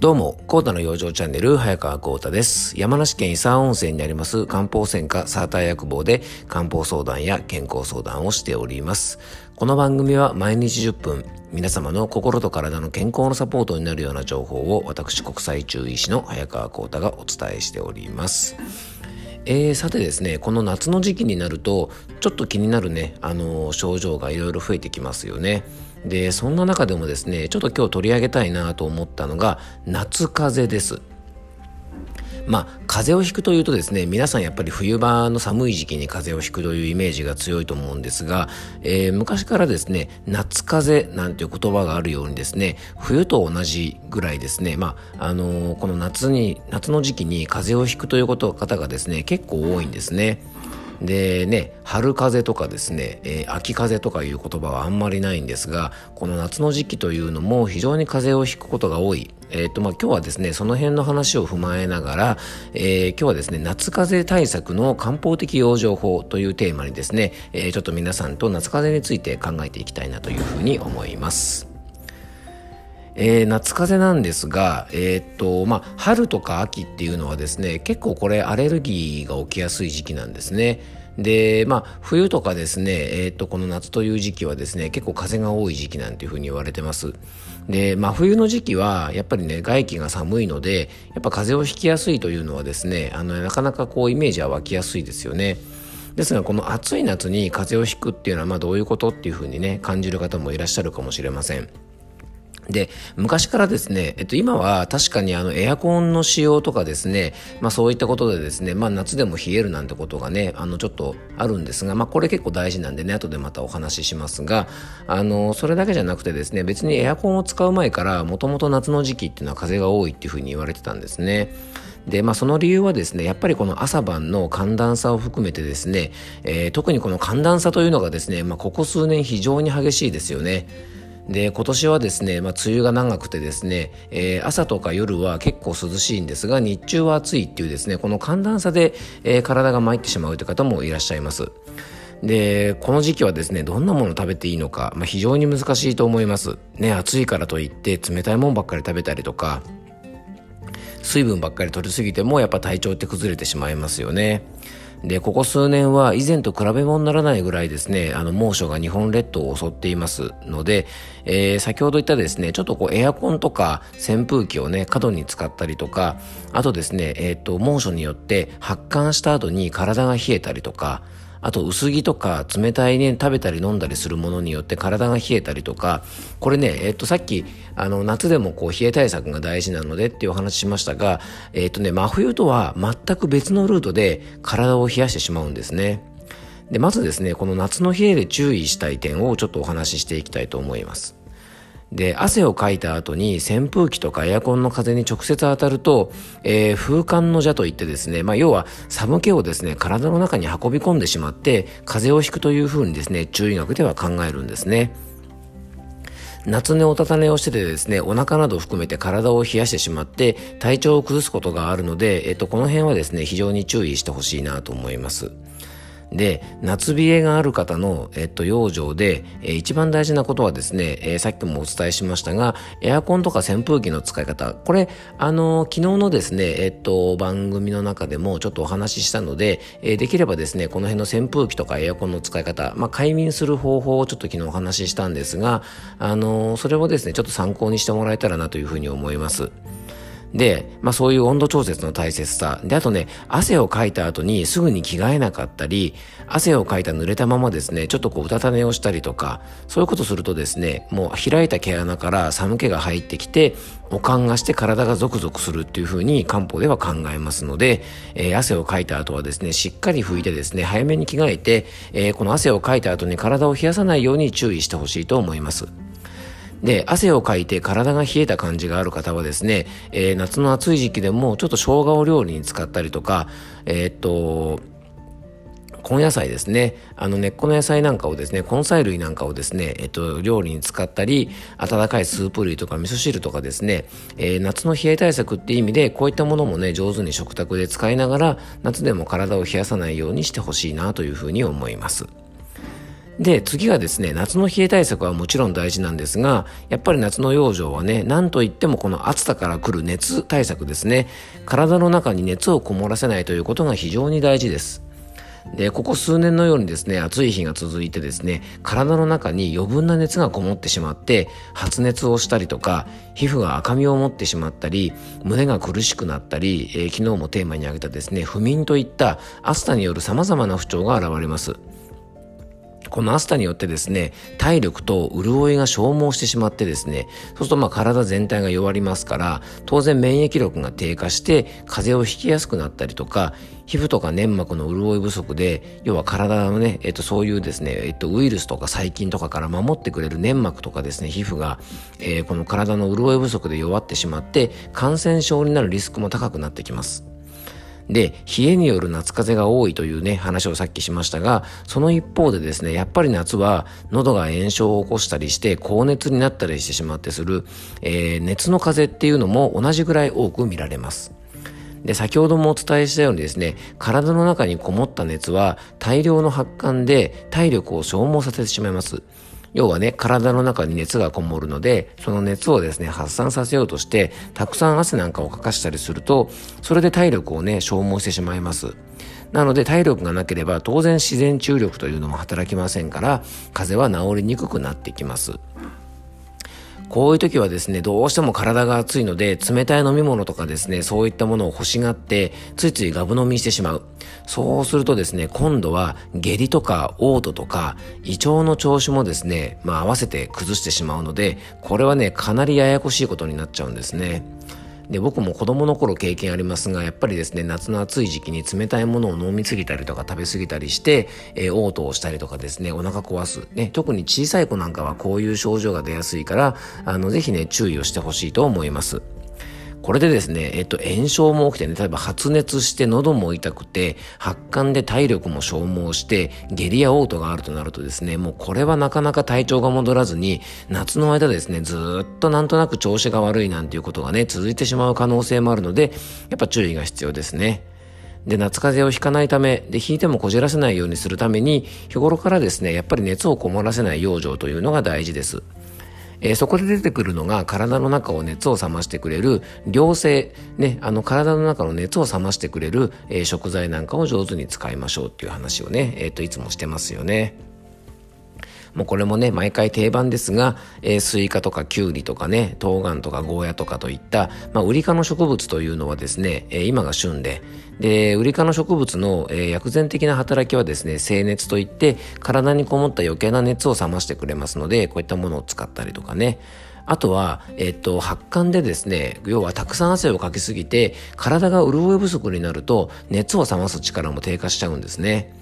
どうも、コータの養生チャンネル、早川コータです。山梨県伊佐温泉にあります漢方専科サーター薬房で漢方相談や健康相談をしております。この番組は毎日10分、皆様の心と体の健康のサポートになるような情報を私国際中医師の早川コータがお伝えしております。えー、さてですねこの夏の時期になるとちょっと気になるねあのー、症状がいろいろ増えてきますよねでそんな中でもですねちょっと今日取り上げたいなと思ったのが夏風邪ですまあ、風邪をひくというとですね、皆さんやっぱり冬場の寒い時期に風邪をひくというイメージが強いと思うんですが、えー、昔からですね、夏風邪なんていう言葉があるようにですね、冬と同じぐらいですね、まあ、あのー、この夏に、夏の時期に風邪をひくということ方がですね、結構多いんですね。でね春風とかですね、えー、秋風とかいう言葉はあんまりないんですがこの夏の時期というのも非常に風邪をひくことが多いえーとまあ、今日はですねその辺の話を踏まえながら、えー、今日はですね夏風邪対策の漢方的養生法というテーマにですね、えー、ちょっと皆さんと夏風邪について考えていきたいなというふうに思います。えー、夏風邪なんですが、えー、っとまあ、春とか秋っていうのはですね結構これアレルギーが起きやすい時期なんですね。で、まあ、冬とかですね、えー、っと、この夏という時期はですね、結構風が多い時期なんていうふうに言われてます。で、まあ、冬の時期は、やっぱりね、外気が寒いので、やっぱ風邪をひきやすいというのはですね、あの、なかなかこう、イメージは湧きやすいですよね。ですが、この暑い夏に風邪をひくっていうのは、まあ、どういうことっていうふうにね、感じる方もいらっしゃるかもしれません。で、昔からですね、えっと、今は確かにあのエアコンの使用とかですね、まあそういったことでですね、まあ夏でも冷えるなんてことがね、あのちょっとあるんですが、まあこれ結構大事なんでね、後でまたお話ししますが、あの、それだけじゃなくてですね、別にエアコンを使う前から、もともと夏の時期っていうのは風が多いっていうふうに言われてたんですね。で、まあ、その理由はですね、やっぱりこの朝晩の寒暖差を含めてですね、えー、特にこの寒暖差というのがですね、まあ、ここ数年非常に激しいですよね。で今年はですね、まあ、梅雨が長くてですね、えー、朝とか夜は結構涼しいんですが日中は暑いっていうですねこの寒暖差で、えー、体が参ってしまうという方もいらっしゃいます。でこの時期はですねどんなもの食べていいのか、まあ、非常に難しいと思います。ね暑いからといって冷たいもんばっかり食べたりとか水分ばっかり取りすぎてもやっぱ体調って崩れてしまいますよね。で、ここ数年は以前と比べ物にならないぐらいですね、あの猛暑が日本列島を襲っています。ので、えー、先ほど言ったですね、ちょっとこうエアコンとか扇風機をね、過度に使ったりとか、あとですね、えっ、ー、と、猛暑によって発汗した後に体が冷えたりとか、あと薄着とか冷たいね食べたり飲んだりするものによって体が冷えたりとかこれねえっとさっきあの夏でもこう冷え対策が大事なのでっていうお話しましたがえっとね真冬とは全く別のルートで体を冷やしてしまうんですね。でまずですねこの夏の冷えで注意したい点をちょっとお話ししていきたいと思います。で汗をかいた後に扇風機とかエアコンの風に直接当たると、えー、風寒の邪といってですね、まあ、要は寒気をですね体の中に運び込んでしまって風邪をひくというふうにですね中医学では考えるんですね。夏寝おたた寝をしててですね、お腹など含めて体を冷やしてしまって体調を崩すことがあるので、えっと、この辺はですね、非常に注意してほしいなと思います。で、夏冷えがある方の、えっと、養生で、えー、一番大事なことはですね、えー、さっきもお伝えしましたが、エアコンとか扇風機の使い方、これ、あのー、昨日のですね、えっと、番組の中でもちょっとお話ししたので、えー、できればですね、この辺の扇風機とかエアコンの使い方、まあ、快眠する方法をちょっと昨日お話ししたんですが、あの、それをですね、ちょっと参考にしてもらえたらなというふうに思います。で、まあそういう温度調節の大切さ。で、あとね、汗をかいた後にすぐに着替えなかったり、汗をかいた濡れたままですね、ちょっとこううたた寝をしたりとか、そういうことするとですね、もう開いた毛穴から寒気が入ってきて、おかんがして体がゾクゾクするっていうふうに漢方では考えますので、えー、汗をかいた後はですね、しっかり拭いてですね、早めに着替えて、えー、この汗をかいた後に体を冷やさないように注意してほしいと思います。で、汗をかいて体が冷えた感じがある方はですね、えー、夏の暑い時期でもちょっと生姜を料理に使ったりとか、えー、っと、根野菜ですね。あの根っこの野菜なんかをですね、根菜類なんかをですね、えっと、料理に使ったり、温かいスープ類とか味噌汁とかですね、えー、夏の冷え対策っていう意味で、こういったものもね、上手に食卓で使いながら、夏でも体を冷やさないようにしてほしいなというふうに思います。で、次がですね、夏の冷え対策はもちろん大事なんですが、やっぱり夏の養生はね、なんといってもこの暑さから来る熱対策ですね。体の中に熱をこもらせないということが非常に大事です。で、ここ数年のようにですね、暑い日が続いてですね、体の中に余分な熱がこもってしまって、発熱をしたりとか、皮膚が赤みを持ってしまったり、胸が苦しくなったり、えー、昨日もテーマに挙げたですね、不眠といった暑さによる様々な不調が現れます。この暑さによってですね、体力と潤いが消耗してしまってですね、そうするとまあ体全体が弱りますから、当然免疫力が低下して、風邪をひきやすくなったりとか、皮膚とか粘膜の潤い不足で、要は体のね、えっと、そういうですね、えっと、ウイルスとか細菌とかから守ってくれる粘膜とかですね、皮膚が、えー、この体の潤い不足で弱ってしまって、感染症になるリスクも高くなってきます。で、冷えによる夏風邪が多いというね、話をさっきしましたが、その一方でですね、やっぱり夏は喉が炎症を起こしたりして、高熱になったりしてしまってする、えー、熱の風邪っていうのも同じぐらい多く見られます。で、先ほどもお伝えしたようにですね、体の中にこもった熱は大量の発汗で体力を消耗させてしまいます。要はね、体の中に熱がこもるので、その熱をですね、発散させようとして、たくさん汗なんかをかかしたりすると、それで体力をね、消耗してしまいます。なので体力がなければ当然自然注力というのも働きませんから、風邪は治りにくくなってきます。こういう時はですね、どうしても体が熱いので、冷たい飲み物とかですね、そういったものを欲しがって、ついついガブ飲みしてしまう。そうするとですね、今度は下痢とか嘔吐とか、胃腸の調子もですね、まあ合わせて崩してしまうので、これはね、かなりややこしいことになっちゃうんですね。で僕も子供の頃経験ありますがやっぱりですね夏の暑い時期に冷たいものを飲みすぎたりとか食べ過ぎたりして、えー、嘔吐をしたりとかですねお腹壊す、ね、特に小さい子なんかはこういう症状が出やすいからあのぜひね注意をしてほしいと思います。これでですね、えっと、炎症も起きてね、例えば発熱して喉も痛くて、発汗で体力も消耗して、下痢や嘔吐があるとなるとですね、もうこれはなかなか体調が戻らずに、夏の間ですね、ずっとなんとなく調子が悪いなんていうことがね、続いてしまう可能性もあるので、やっぱ注意が必要ですね。で、夏風邪をひかないため、で、ひいてもこじらせないようにするために、日頃からですね、やっぱり熱をこもらせない養生というのが大事です。えー、そこで出てくるのが体の中を熱を冷ましてくれる涼性、ね、あの体の中の熱を冷ましてくれる、えー、食材なんかを上手に使いましょうっていう話をね、えっ、ー、と、いつもしてますよね。もうこれもね、毎回定番ですが、えー、スイカとかキュウリとかね、冬瓜とかゴーヤとかといった、まあ、ウリ科の植物というのはですね、えー、今が旬で、で、ウリ科の植物の、えー、薬膳的な働きはですね、静熱といって、体にこもった余計な熱を冷ましてくれますので、こういったものを使ったりとかね、あとは、えっと、発汗でですね、要はたくさん汗をかきすぎて、体が潤い不足になると、熱を冷ます力も低下しちゃうんですね。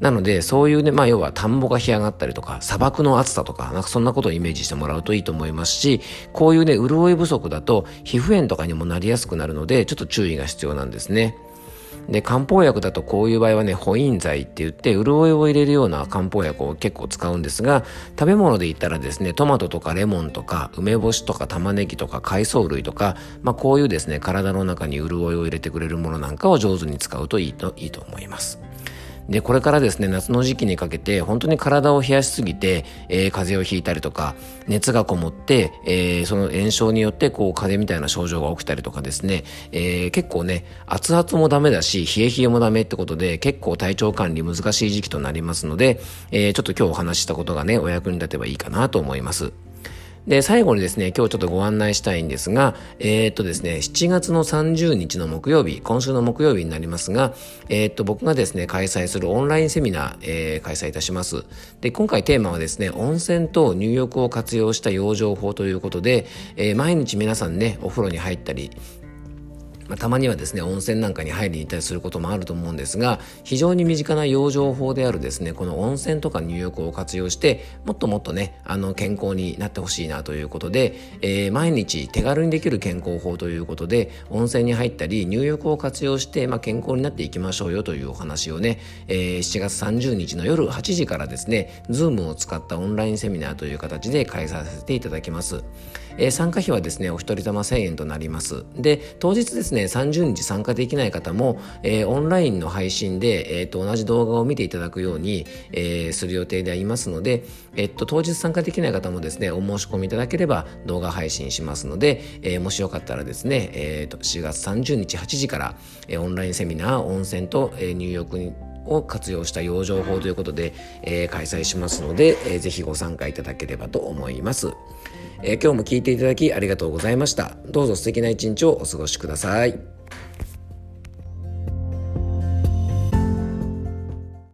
なので、そういうね、まあ要は田んぼが干上がったりとか、砂漠の暑さとか、なんかそんなことをイメージしてもらうといいと思いますし、こういうね、潤い不足だと皮膚炎とかにもなりやすくなるので、ちょっと注意が必要なんですね。で、漢方薬だとこういう場合はね、補陰剤って言って、潤いを入れるような漢方薬を結構使うんですが、食べ物で言ったらですね、トマトとかレモンとか、梅干しとか玉ねぎとか海藻類とか、まあこういうですね、体の中に潤いを入れてくれるものなんかを上手に使うといいと、いいと思います。で、これからですね、夏の時期にかけて、本当に体を冷やしすぎて、えー、風邪をひいたりとか、熱がこもって、えー、その炎症によって、こう、風邪みたいな症状が起きたりとかですね、えー、結構ね、熱々もダメだし、冷え冷えもダメってことで、結構体調管理難しい時期となりますので、えー、ちょっと今日お話ししたことがね、お役に立てばいいかなと思います。で、最後にですね、今日ちょっとご案内したいんですが、えー、っとですね、7月の30日の木曜日、今週の木曜日になりますが、えー、っと、僕がですね、開催するオンラインセミナー、えー、開催いたします。で、今回テーマはですね、温泉と入浴を活用した養生法ということで、え、毎日皆さんね、お風呂に入ったり、まあ、たまにはですね温泉なんかに入りに行ったりすることもあると思うんですが非常に身近な養生法であるですねこの温泉とか入浴を活用してもっともっとねあの健康になってほしいなということで、えー、毎日手軽にできる健康法ということで温泉に入ったり入浴を活用して、まあ、健康になっていきましょうよというお話をね、えー、7月30日の夜8時からですね Zoom を使ったオンラインセミナーという形で開催させていただきます。えー、参加費はですねお一人様1000円となりますで当日ですねね、30日参加できない方も、えー、オンラインの配信で、えっ、と、同じ動画を見ていただくように、えー、する予定でありますので、えっと、当日参加できない方もですね、お申し込みいただければ動画配信しますので、えー、もしよかったらですね、えー、と4月30日8時から、えー、オンラインセミナー、温泉と、えー、入浴にを活用した養生法ということで、えー、開催しますので、えー、ぜひご参加いただければと思います、えー、今日も聞いていただきありがとうございました。どうぞ素敵な一日をお過ごしください。